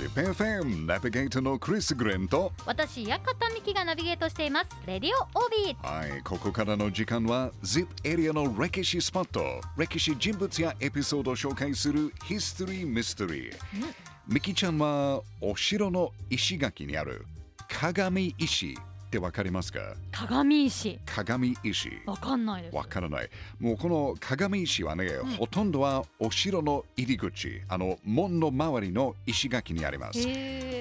ZIPFM ナビゲーターのクリス・グレンと私館美希がナビゲートしています。レディオオービー。はいここからの時間は ZIP エリアの歴史スポット。歴史人物やエピソードを紹介するヒストリー・ミステリーミキちゃんはお城の石垣にある鏡石ってわかりますか？鏡石。鏡石。わかんないです。わからない。もうこの鏡石はね、ほとんどはお城の入り口、あの門の周りの石垣にあります。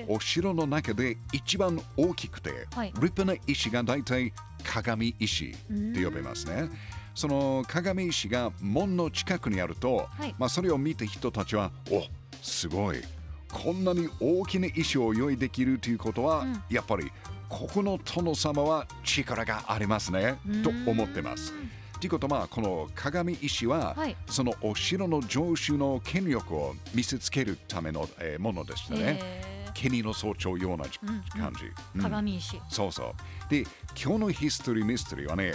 お城の中で一番大きくて、はい。立派な石が大体鏡石って呼べますね。その鏡石が門の近くにあると、はい。まあ、それを見て人たちは、おすごい、こんなに大きな石を用意できるということは、うん。やっぱりここの殿様は力がありますね、と思ってます。ということは、この鏡石は、はいそのお城の城主の権力を見せつけるための、えーものでしたね。へ国の象徴ような感じ。鏡石そうそう。で、今日のヒストリーミステリーはね、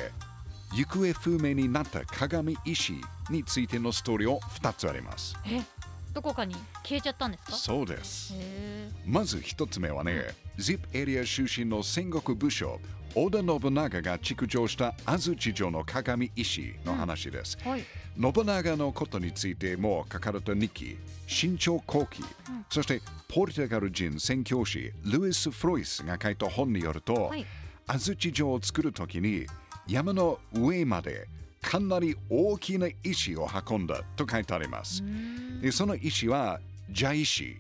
行方不明になった鏡石についてのストーリーを2つあります。えどこかに消えちゃったんですか？そうです。へまず1つ目はね、ZIP エリア出身の戦国武将、織田信長が築城した安土城の鏡石の話です。ーはい信長のことについても書かれた日記、新朝後期、うんそしてポルトガル人宣教師ルイス・フロイスが書いた本によると、はい安土城を作るときに山の上までかなり大きな石を運んだと書いてあります。その石は蛇石、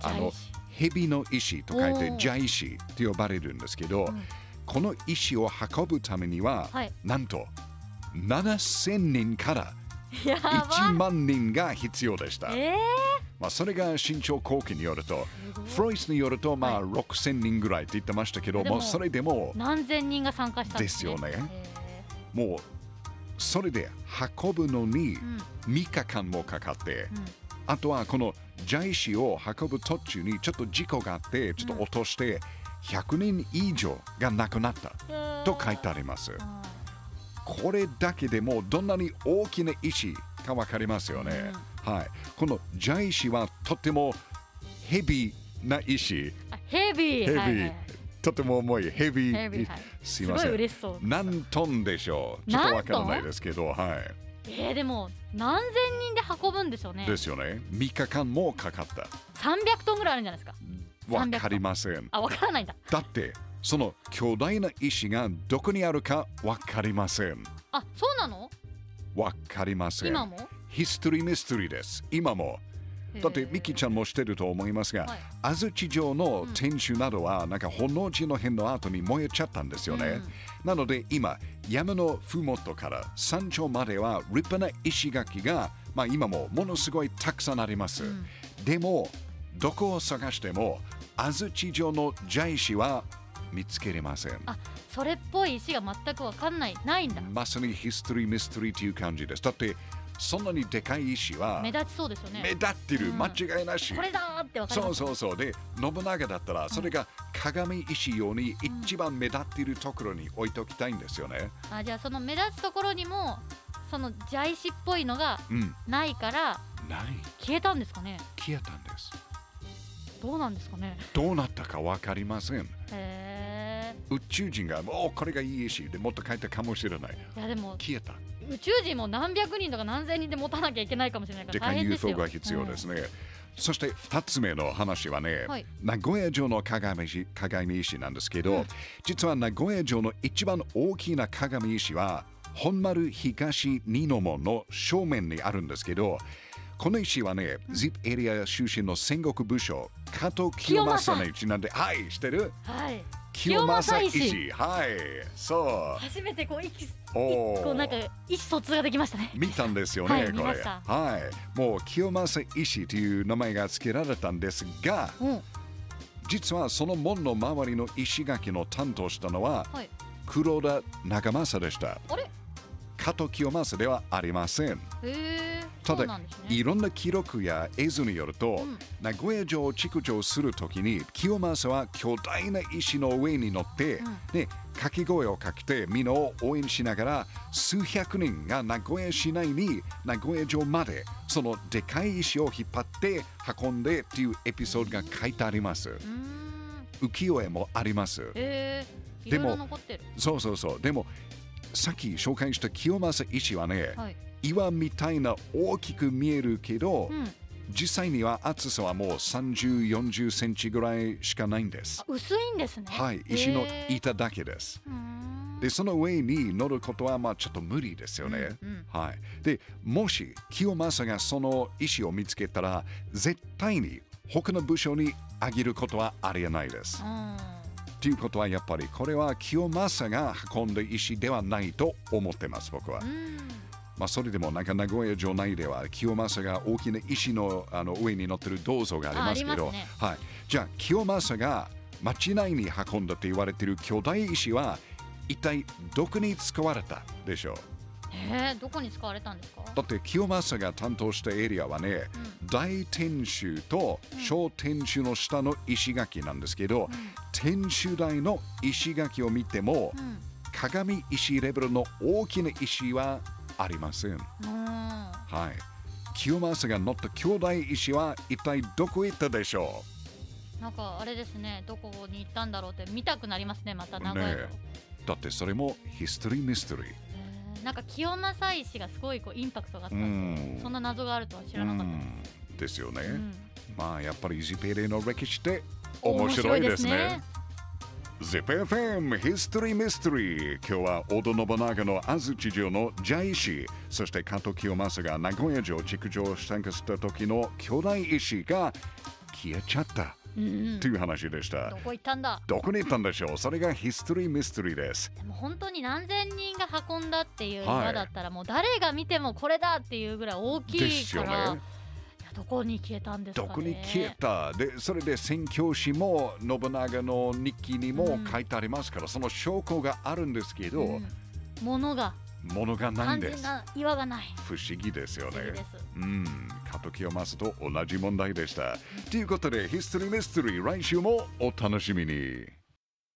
あの蛇の石と書いて蛇石と呼ばれるんですけど、ん。この石を運ぶためには、はい。なんと7000人からやば。1万人が必要でした。えまあ、それが新潮後期によると、フロイスによると、まあ、6000人ぐらいって言ってましたけど、でもそれでもー、何千人が参加したんですよね。へもう、それで運ぶのにーうん。3日間もかかって、うんあとはこの蛇石を運ぶ途中にちょっと事故があって、ちょっと落として、100人以上が亡くなったと書いてあります。あこれだけでもどんなに大きな石かわかりますよね。はい。この蛇石はとてもヘビーな石。ヘビーヘビー。はいはいはいとても重いヘビー。ヘビーはいすいません。何トンでしょうちょっとわからないですけど、はえー、でも何千人で運ぶんでしょうねい。ですよね。3日間もかかった。300トンぐらいあるんじゃないですかわかりません。あわからないんだだって、その巨大な石がどこにあるかわかりません。あそうなの？わかりません。今も？ヒストリーミステリーです。今も。だってミキちゃんもしてると思いますが、はい安土城の天守などはなんか本能寺の変の後に燃えちゃったんですよね。なので今山のふもとから山頂までは立派な石垣が、まあ、今もものすごいたくさんあります。うんでもどこを探しても安土城の蛇石は見つけれません。あそれっぽい石が全くわかんないないんだまさにヒストリーミステリーという感じです。だってそんなにでかい石は目立ちそうですよ目ね立ってる、うん間違いなし。これだーってわかりそうそうそうで信長だったらそれが鏡石用に一番目立っているところに置いておきたいんですよね。あじゃあその目立つところにもその蛇石っぽいのがうん。ないからない消えたんですかね？消えたんです。どうなんですかね？どうなったかわかりません。へ宇宙人がもうこれがいい石でもっと書いたかもしれない。えいやでも消えた。宇宙人も何百人とか何千人で持たなきゃいけないかもしれないから大変ですよ。UFO が必要ですね。そして2つ目の話はね、はい。名古屋城の鏡石鏡石なんですけど、うん。実は名古屋城の一番大きな鏡石は本丸東二の門の正面にあるんですけどこの石はね、ZIP エリア出身の戦国武将加藤清正にちなんではいしてる？はい。清正石。はいそう。初めてこう意気おー。こうなんか意思疎通ができましたね。見たんですよね、はいこれ。はい。もう清正石という名前が付けられたんですがうん。実はその門の周りの石垣の担当したのははい黒田長政でしたあれ加藤清正ではありません。ただねいろんな記録や映像によると、うん名古屋城を築城するときに清正は巨大な石の上に乗って、うんね、掛け声をかけてみんなを応援しながら数百人が名古屋市内に名古屋城までそのでかい石を引っ張って運んでっていうエピソードが書いてあります。浮世絵もあります。でもそうそうそう。でもさっき紹介した清正石はね、はい岩みたいな大きく見えるけど、うん実際には厚さはもう30、40センチぐらいしかないんですあ。薄いんですねはい、石の板だけです。で、その上に乗ることはまあちょっと無理ですよね。うんうんはい。で、もし清正がその石を見つけたら、絶対に他の部署にあげることはありえないです。うんということはやっぱりこれは清正が運んだ石ではないと思ってます、僕は。うん。まあ、それでもなんか名古屋城内では清正が大きな石のあの上に乗ってる銅像がありますけどね。はい、じゃあ清正が町内に運んだと言われている巨大石は一体どこに使われたでしょう？えー、どこに使われたんですか？だって清正が担当したエリアはね、大天守と小天守の下の石垣なんですけど、天守台の石垣を見ても、うん。鏡石レベルの大きな石はありません。うん。はい。清正が乗った巨大石は一体どこ行ったでしょなんかあれですねどこに行ったんだろうって見たくなりますねまたう名古屋城、ねえ。だってそれもヒストリーミステリー。なんか清正石がすごいこうインパクトがあったうん。んでそんな謎があるとは知らなかったです。うん。ですよね。うん。まあやっぱりジペレの歴史って面白いですね。ZIPFM History Mystery 今日は織田信長の安土城のジャイ石そして加藤清正が名古屋城築城を参加した時の巨大石が消えちゃったという話でした。ど。こ行ったんだ？どこに行ったんでしょう？それがヒストリーミステリーです。でも本当に何千人が運んだっていうはい。岩だったらもう誰が見てもこれだっていうぐらい大きでいすよから、ね。いやどこに消えたんですかね。どこに消えた？で、それで宣教師も信長の日記にも書いてありますから、その証拠があるんですけど、うん。物が。ものがないんです。岩がない。不思議ですよね。うん、加藤清正と同じ問題でした。ということで、ヒストリーミステリー来週もお楽しみに。